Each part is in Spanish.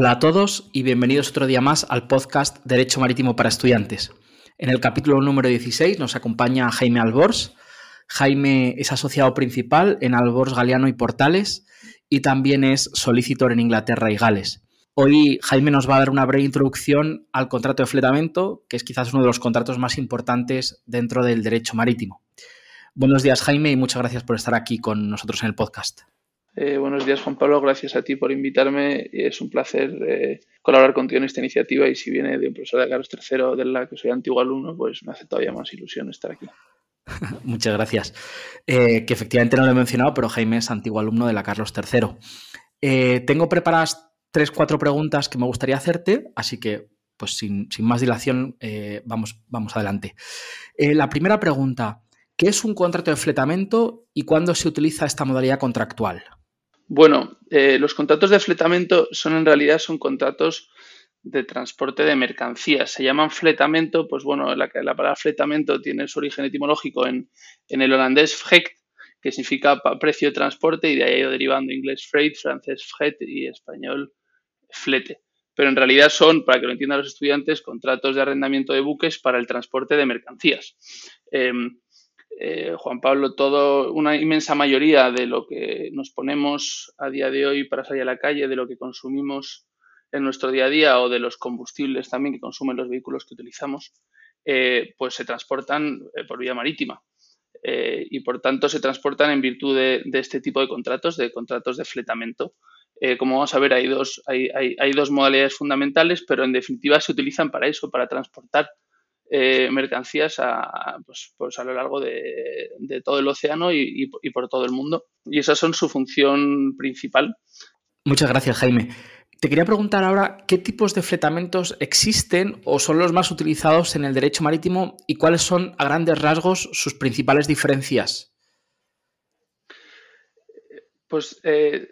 Hola a todos y bienvenidos otro día más al podcast Derecho Marítimo para Estudiantes. En el capítulo número 16 nos acompaña Jaime Albors. Jaime es asociado principal en Albors Galeano y Portales y también es solicitor en Inglaterra y Gales. Hoy Jaime nos va a dar una breve introducción al contrato de fletamento, que es quizás uno de los contratos más importantes dentro del derecho marítimo. Buenos días Jaime y muchas gracias por estar aquí con nosotros en el podcast. Eh, buenos días, Juan Pablo. Gracias a ti por invitarme. Es un placer eh, colaborar contigo en esta iniciativa y si viene de un profesor de Carlos III, de la que soy antiguo alumno, pues me hace todavía más ilusión estar aquí. Muchas gracias. Eh, que efectivamente no lo he mencionado, pero Jaime es antiguo alumno de la Carlos III. tengo preparadas tres, cuatro preguntas que me gustaría hacerte, así que, pues sin, sin más dilación, vamos, vamos adelante. la primera pregunta, ¿qué es un contrato de fletamento y cuándo se utiliza esta modalidad contractual? Bueno, eh, los contratos de fletamento son en realidad son contratos de transporte de mercancías. Se llaman fletamento, pues bueno, la, la palabra fletamento tiene su origen etimológico en, el holandés frect, que significa precio de transporte, y de ahí ha ido derivando inglés freight, francés fret y español flete. Pero en realidad son, para que lo entiendan los estudiantes, contratos de arrendamiento de buques para el transporte de mercancías. Em, eh, Juan Pablo, todo, una inmensa mayoría de lo que nos ponemos a día de hoy para salir a la calle, de lo que consumimos en nuestro día a día o de los combustibles también que consumen los vehículos que utilizamos, eh, pues se transportan eh, por vía marítima. y por tanto se transportan en virtud de, este tipo de contratos, de contratos de fletamento. como vamos a ver, hay dos, hay, hay dos modalidades fundamentales, pero en definitiva se utilizan para eso, para transportar eh, mercancías a, pues, pues, a lo largo de, todo el océano y, por todo el mundo. Y esas son su función principal. Muchas gracias, Jaime. Te quería preguntar ahora qué tipos de fletamentos existen o son los más utilizados en el derecho marítimo y cuáles son a grandes rasgos sus principales diferencias. Pues eh,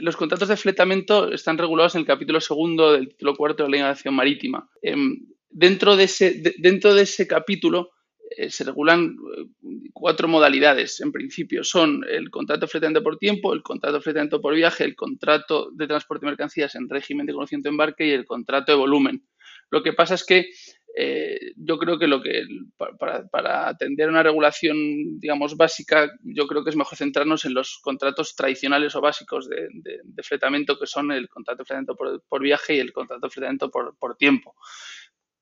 los contratos de fletamento están regulados en el capítulo segundo del título cuarto de la Ley de Marítima. Em, dentro de ese, dentro de ese capítulo eh, se regulan eh, cuatro modalidades, en principio. Son el contrato fletamento por tiempo, el contrato fletamento por viaje, el contrato de transporte de mercancías en régimen de conocimiento de embarque y el contrato de volumen. Lo que pasa es que eh, yo creo que lo que para, atender una regulación, digamos, básica, yo creo que es mejor centrarnos en los contratos tradicionales o básicos de, de, fletamento, que son el contrato de fletamento por, viaje y el contrato de fletamento por, por tiempo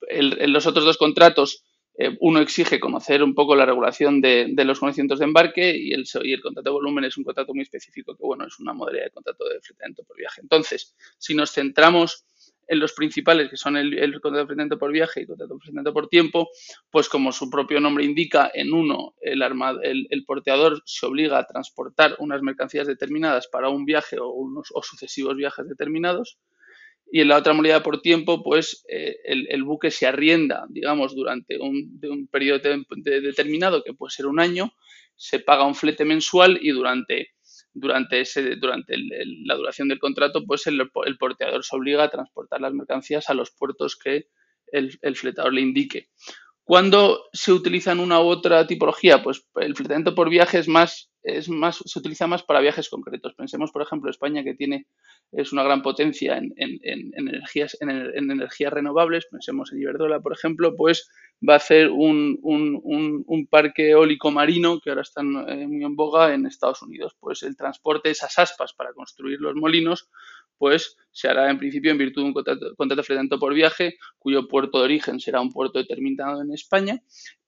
en los otros dos contratos, eh, uno exige conocer un poco la regulación de, los conocimientos de embarque y el, y el, contrato de volumen es un contrato muy específico que, bueno, es una modalidad de contrato de fletamento por viaje. Entonces, si nos centramos en los principales, que son el, contrato de fletamento por viaje y el contrato de fletamento por tiempo, pues como su propio nombre indica, en uno el, el, porteador se obliga a transportar unas mercancías determinadas para un viaje o, unos, o sucesivos viajes determinados y en la otra modalidad por tiempo, pues eh, el, buque se arrienda, digamos, durante un, periodo determinado, que puede ser un año, se paga un flete mensual y durante, durante, ese, durante la duración del contrato, pues el, porteador se obliga a transportar las mercancías a los puertos que el fletador le indique. ¿Cuándo se utilizan una u otra tipología? Pues el fletamento por viaje es más, es más, se utiliza más para viajes concretos. Pensemos, por ejemplo, España que tiene, es una gran potencia en, energías, en, energías renovables. Pensemos en Iberdrola, por ejemplo, pues va a hacer un, parque eólico marino que ahora está eh, muy en boga en Estados Unidos. Pues el transporte de esas aspas para construir los molinos pues se hará en principio en virtud de un contrato, contrato por viaje, cuyo puerto de origen será un puerto determinado en España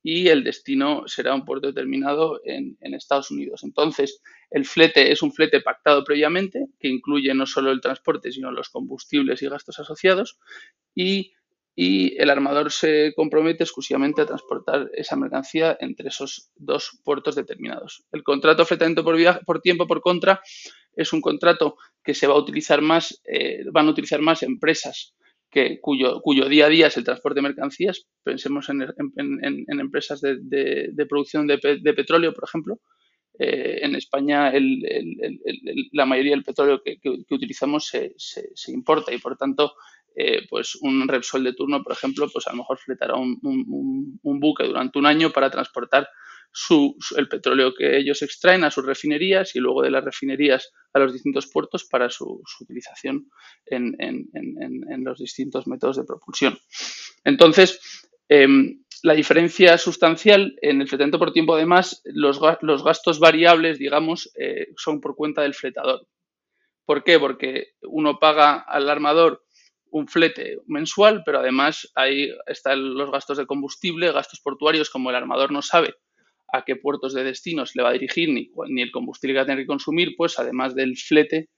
y el destino será un puerto determinado en, Estados Unidos. Entonces, el flete es un flete pactado previamente, que incluye no solo el transporte, sino los combustibles y gastos asociados, y, el armador se compromete exclusivamente a transportar esa mercancía entre esos dos puertos determinados. El contrato fletamento por, por tiempo, por contra, es un contrato que se va a utilizar más, eh, van a utilizar más empresas que, cuyo, cuyo día a día es el transporte de mercancías. Pensemos en, empresas de, producción de, petróleo, por ejemplo. Eh, en España la mayoría del petróleo que, utilizamos se, importa y por tanto eh, pues un Repsol de turno, por ejemplo, pues a lo mejor fletará un, buque durante un año para transportar el petróleo que ellos extraen a sus refinerías y luego de las refinerías a los distintos puertos para su, utilización en, los distintos métodos de propulsión. Entonces, em, la diferencia sustancial en el fletamento por tiempo, además, los, gastos variables, digamos, eh, son por cuenta del fletador. ¿Por qué? Porque uno paga al armador un flete mensual, pero además ahí están los gastos de combustible, gastos portuarios, como el armador no sabe a qué puertos de destino se le va a dirigir ni, ni el combustible que va a tener que consumir, pues además del flete,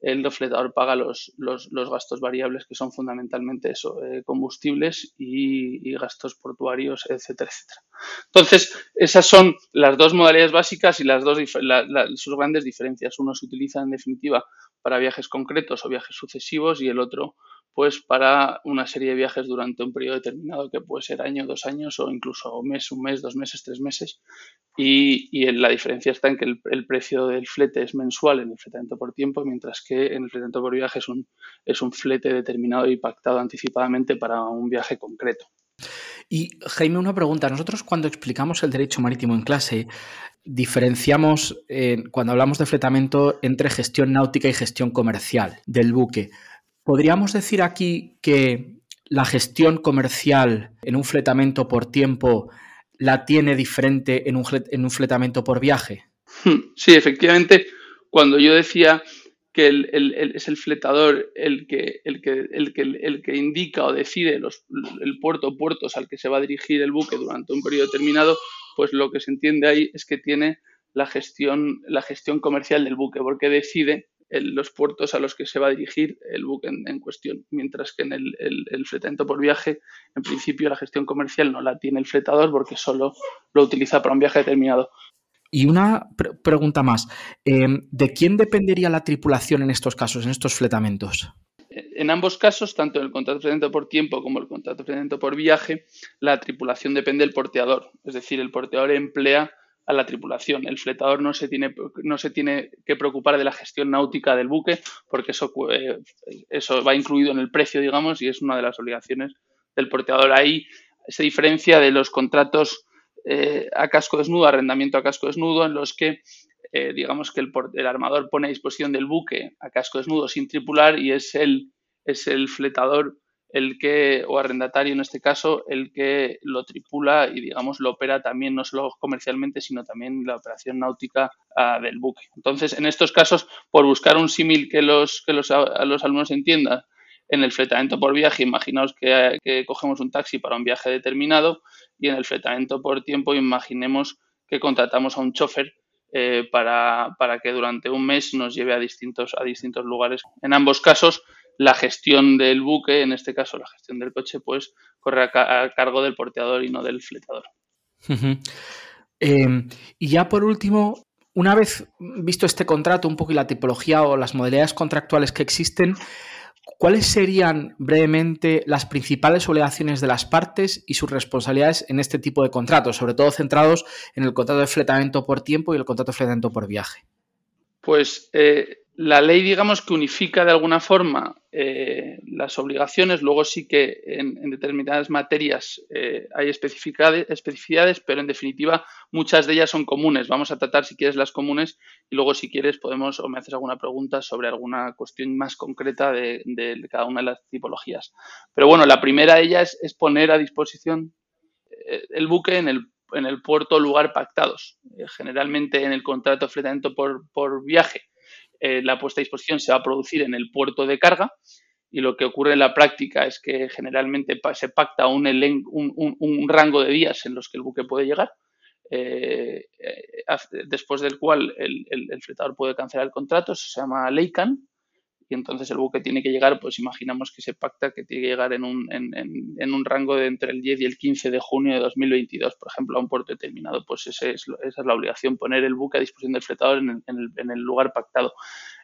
el fletador paga los, los, gastos variables que son fundamentalmente eso, eh, combustibles y, gastos portuarios, etcétera, etcétera. Entonces, esas son las dos modalidades básicas y las dos sus grandes diferencias. Uno se utiliza en definitiva para viajes concretos o viajes sucesivos y el otro pues para una serie de viajes durante un periodo determinado que puede ser año, dos años o incluso un mes, un mes, dos meses, tres meses. Y, la diferencia está en que el, precio del flete es mensual en el fletamento por tiempo, mientras que en el fletamento por viaje es un, es un flete determinado y pactado anticipadamente para un viaje concreto. Y Jaime, una pregunta. Nosotros cuando explicamos el derecho marítimo en clase, diferenciamos, eh, cuando hablamos de fletamento, entre gestión náutica y gestión comercial del buque. ¿Podríamos decir aquí que la gestión comercial en un fletamento por tiempo la tiene diferente en un, en un fletamento por viaje? Hmm, sí, efectivamente, cuando yo decía que es el fletador el que, el, que, el, que, el que indica o decide los, el puerto o puertos al que se va a dirigir el buque durante un periodo determinado, pues lo que se entiende ahí es que tiene la gestión, la gestión comercial del buque, porque decide los puertos a los que se va a dirigir el buque en, cuestión, mientras que en el, el, fletamento por viaje, en principio la gestión comercial no la tiene el fletador porque solo lo utiliza para un viaje determinado. Y una pregunta más, em, ¿de quién dependería la tripulación en estos casos, en estos fletamentos? En ambos casos, tanto en el contrato de fletamento por tiempo como el contrato de fletamento por viaje, la tripulación depende del porteador, es decir, el porteador emplea a la tripulación. El fletador no se tiene, no se tiene que preocupar de la gestión náutica del buque porque eso, eh, eso va incluido en el precio, digamos, y es una de las obligaciones del porteador. Ahí se diferencia de los contratos eh, a casco desnudo, arrendamiento a casco desnudo, en los que eh, digamos que el, el, armador pone a disposición del buque a casco desnudo sin tripular y es el, es el fletador el que, o arrendatario en este caso, el que lo tripula y, digamos, lo opera también, no solo comercialmente, sino también la operación náutica ah, del buque. Entonces, en estos casos, por buscar un símil que los, que los, los alumnos entiendan, en el fletamento por viaje, imaginaos que, cogemos un taxi para un viaje determinado y en el fletamento por tiempo, imaginemos que contratamos a un chofer eh, para, para, que durante un mes nos lleve a distintos, a distintos lugares. En ambos casos, la gestión del buque, en este caso la gestión del coche, pues corre a, cargo del porteador y no del fletador. Em, y ya por último, una vez visto este contrato, un poco y la tipología o las modalidades contractuales que existen, ¿cuáles serían brevemente las principales obligaciones de las partes y sus responsabilidades en este tipo de contratos, sobre todo centrados en el contrato de fletamiento por tiempo y el contrato de fletamiento por viaje? Pues eh, la ley, digamos, que unifica de alguna forma eh, las obligaciones, luego sí que en, determinadas materias eh, hay especificidades, pero en definitiva muchas de ellas son comunes. Vamos a tratar, si quieres, las comunes y luego, si quieres, podemos o me haces alguna pregunta sobre alguna cuestión más concreta de, cada una de las tipologías. Pero bueno, la primera de ellas es poner a disposición eh, el buque en el, en el puerto lugar pactados. generalmente en el contrato de fletamiento por, por viaje eh, la puesta a disposición se va a producir en el puerto de carga y lo que ocurre en la práctica es que generalmente se pacta un, un, rango de días en los que el buque puede llegar, eh, eh, después del cual el, el, fletador puede cancelar el contrato, eso se llama Leican, y entonces el buque tiene que llegar, pues imaginamos que se pacta que tiene que llegar en un, en, en, un rango de entre el 10 y el 15 de junio de 2022, por ejemplo, a un puerto determinado, pues ese es, esa es la obligación, poner el buque a disposición del fletador en el, en el lugar pactado.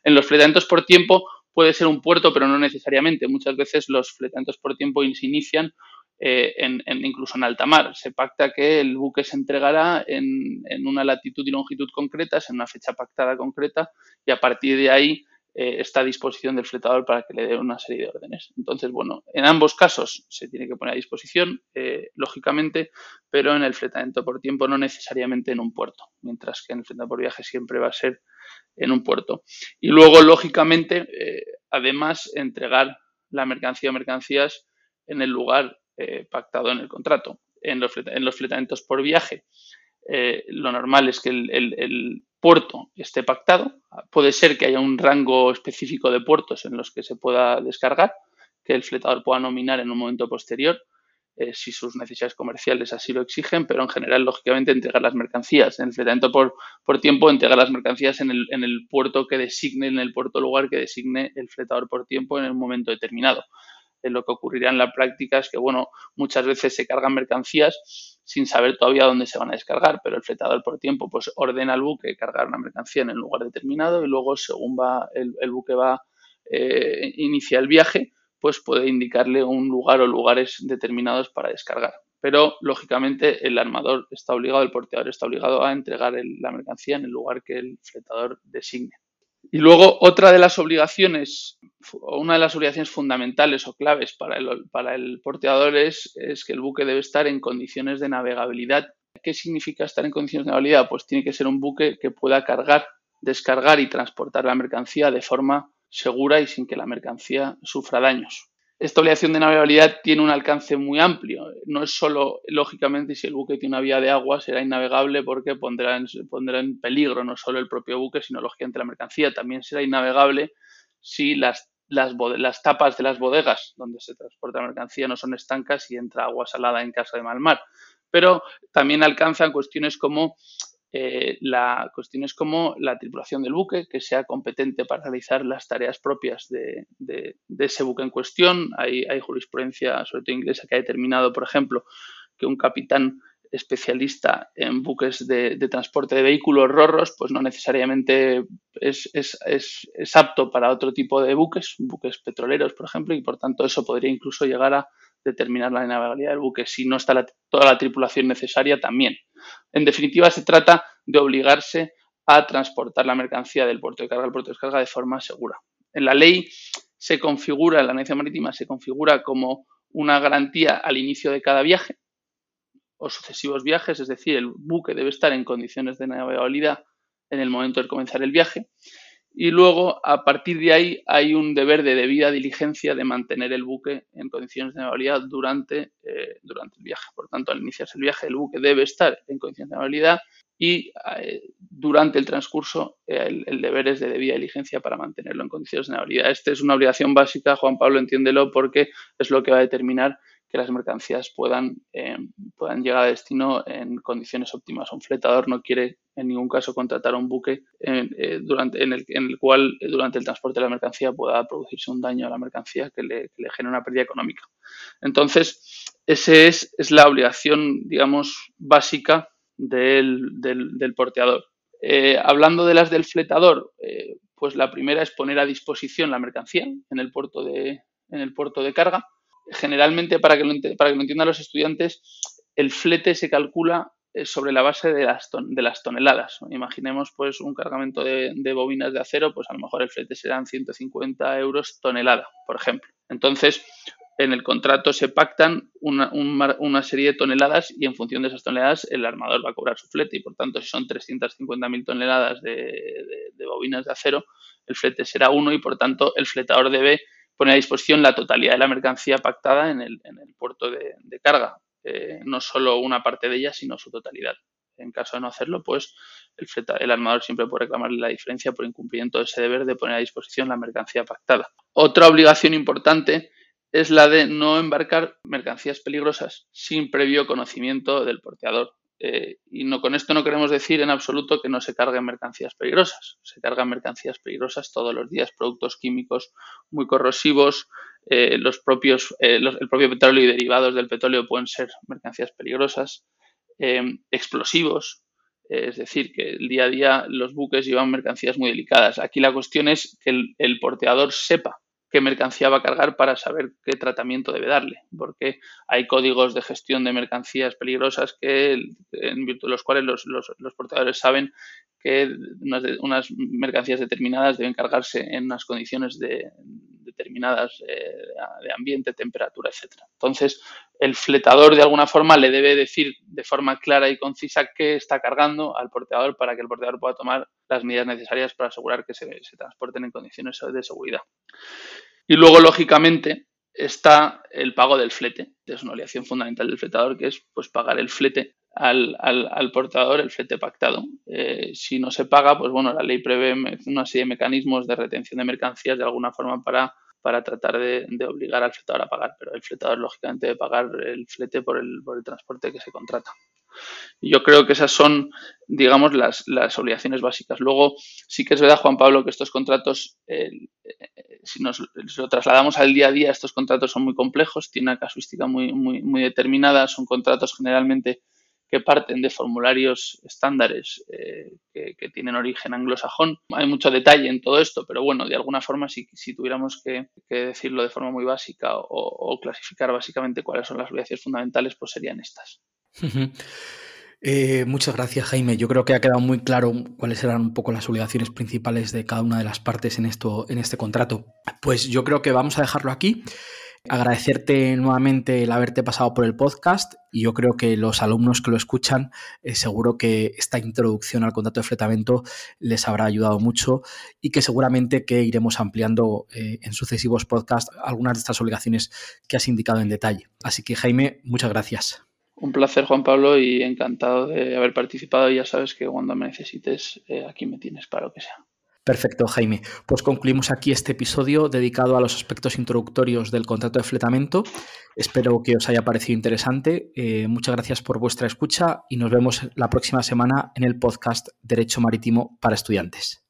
En los fletamientos por tiempo puede ser un puerto, pero no necesariamente. Muchas veces los fletamientos por tiempo se inician eh, en, incluso en alta mar. Se pacta que el buque se entregará en, en, una latitud y longitud concretas, en una fecha pactada concreta, y a partir de ahí eh, está a disposición del fletador para que le dé una serie de órdenes. Entonces, bueno, en ambos casos se tiene que poner a disposición, eh, lógicamente, pero en el fletamiento por tiempo no necesariamente en un puerto, mientras que en el fletamiento por viaje siempre va a ser en un puerto. Y luego, lógicamente, eh, además, entregar la mercancía o mercancías en el lugar pactado en el contrato. En los, en los fletamientos por viaje, lo normal es que el puerto esté pactado. Puede ser que haya un rango específico de puertos en los que se pueda descargar, que el fletador pueda nominar en un momento posterior, eh, si sus necesidades comerciales así lo exigen, pero en general, lógicamente, entregar las mercancías. En el fletamiento por, por tiempo, entregar las mercancías en el, en el puerto que designe, en el puerto lugar que designe el fletador por tiempo en un momento determinado. Eh, lo que ocurrirá en la práctica es que, bueno, muchas veces se cargan mercancías sin saber todavía dónde se van a descargar, pero el fletador por tiempo pues ordena al buque cargar una mercancía en el lugar determinado y luego según va el, buque va eh, inicia el viaje, pues puede indicarle un lugar o lugares determinados para descargar. Pero lógicamente el armador está obligado, el porteador está obligado a entregar la mercancía en el lugar que el fletador designe. Y luego otra de las obligaciones, una de las obligaciones fundamentales o claves para el, porteador es, que el buque debe estar en condiciones de navegabilidad. ¿Qué significa estar en condiciones de navegabilidad? Pues tiene que ser un buque que pueda cargar, descargar y transportar la mercancía de forma segura y sin que la mercancía sufra daños esta obligación de navegabilidad tiene un alcance muy amplio. No es solo, lógicamente, si el buque tiene una vía de agua, será innavegable porque pondrá en, pondrá en peligro no solo el propio buque, sino lógicamente la mercancía. También será innavegable si las, las, las tapas de las bodegas donde se transporta mercancía no son estancas y entra agua salada en caso de mal mar. Pero también alcanzan cuestiones como eh, la cuestión es como la tripulación del buque, que sea competente para realizar las tareas propias de, ese buque en cuestión. Hay, jurisprudencia, sobre todo inglesa, que ha determinado, por ejemplo, que un capitán especialista en buques de, transporte de vehículos rorros, pues no necesariamente es, apto para otro tipo de buques, buques petroleros, por ejemplo, y por tanto eso podría incluso llegar a determinar la navegabilidad del buque. Si no está toda la tripulación necesaria, también. En definitiva, se trata de obligarse a transportar la mercancía del puerto de carga al puerto de descarga de forma segura. En la ley se configura, en la anexión marítima se configura como una garantía al inicio de cada viaje o sucesivos viajes, es decir, el buque debe estar en condiciones de navegabilidad en el momento de comenzar el viaje y luego a partir de ahí hay un deber de debida diligencia de mantener el buque en condiciones de navegabilidad durante, eh, durante el viaje. Por tanto, al iniciarse el viaje, el buque debe estar en condiciones de navegabilidad y eh, durante el transcurso eh, el, deber es de debida diligencia para mantenerlo en condiciones de navegabilidad. Esta es una obligación básica, Juan Pablo, entiéndelo, porque es lo que va a determinar que las mercancías puedan, eh, puedan llegar a destino en condiciones óptimas. Un fletador no quiere en ningún caso contratar un buque en, eh, durante, en, el, en el cual eh, durante el transporte de la mercancía pueda producirse un daño a la mercancía que le, que le genere una pérdida económica. Entonces, esa es, es, la obligación, digamos, básica del, del, del porteador. hablando de las del fletador, pues la primera es poner a disposición la mercancía en el puerto de, en el puerto de carga generalmente, para que, lo, para que lo entiendan los estudiantes, el flete se calcula eh, sobre la base de las, de las toneladas. Imaginemos pues un cargamento de, bobinas de acero, pues a lo mejor el flete serán 150 euros tonelada, por ejemplo. Entonces, en el contrato se pactan una, una, serie de toneladas y en función de esas toneladas el armador va a cobrar su flete y por tanto si son 350.000 toneladas de, de, bobinas de acero, el flete será uno y por tanto el fletador debe pone a disposición la totalidad de la mercancía pactada en el, puerto de, carga, no solo una parte de ella, sino su totalidad. En caso de no hacerlo, pues el, el armador siempre puede reclamarle la diferencia por incumplimiento de ese deber de poner a disposición la mercancía pactada. Otra obligación importante es la de no embarcar mercancías peligrosas sin previo conocimiento del porteador. Eh, y no, con esto no queremos decir en absoluto que no se carguen mercancías peligrosas. Se cargan mercancías peligrosas todos los días, productos químicos muy corrosivos, eh, los propios, eh, el propio petróleo y derivados del petróleo pueden ser mercancías peligrosas, explosivos, es decir, que el día a día los buques llevan mercancías muy delicadas. Aquí la cuestión es que el porteador sepa qué mercancía va a cargar para saber qué tratamiento debe darle, porque hay códigos de gestión de mercancías peligrosas que, en virtud de los cuales los, los, portadores saben que unas, unas, mercancías determinadas deben cargarse en unas condiciones de, determinadas eh, de ambiente, temperatura, etcétera. Entonces, el fletador de alguna forma le debe decir de forma clara y concisa qué está cargando al porteador para que el porteador pueda tomar las medidas necesarias para asegurar que se, transporten en condiciones de seguridad. Y luego, lógicamente, está el pago del flete. Es una obligación fundamental del fletador, que es pues, pagar el flete al, portador, el flete pactado. Eh, si no se paga, pues bueno, la ley prevé una serie de mecanismos de retención de mercancías de alguna forma para para tratar de, obligar al fletador a pagar, pero el fletador lógicamente debe pagar el flete por el, por el transporte que se contrata. Yo creo que esas son, digamos, las, las, obligaciones básicas. Luego, sí que es verdad, Juan Pablo, que estos contratos, eh, si nos lo trasladamos al día a día, estos contratos son muy complejos, tienen una casuística muy, muy, muy determinada, son contratos generalmente que parten de formularios estándares eh, que, tienen origen anglosajón. Hay mucho detalle en todo esto, pero bueno, de alguna forma, si, tuviéramos que, decirlo de forma muy básica o, clasificar básicamente cuáles son las obligaciones fundamentales, pues serían estas. Eh, muchas gracias, Jaime. Yo creo que ha quedado muy claro cuáles eran un poco las obligaciones principales de cada una de las partes en, esto, en este contrato. Pues yo creo que vamos a dejarlo aquí. Agradecerte nuevamente el haberte pasado por el podcast y yo creo que los alumnos que lo escuchan, eh, seguro que esta introducción al contrato de fletamento les habrá ayudado mucho y que seguramente que iremos ampliando eh, en sucesivos podcasts algunas de estas obligaciones que has indicado en detalle. Así que Jaime, muchas gracias. Un placer, Juan Pablo, y encantado de haber participado. Ya sabes que cuando me necesites, eh, aquí me tienes para lo que sea. Perfecto, Jaime. Pues concluimos aquí este episodio dedicado a los aspectos introductorios del contrato de fletamento. Espero que os haya parecido interesante. Eh, muchas gracias por vuestra escucha y nos vemos la próxima semana en el podcast Derecho Marítimo para Estudiantes.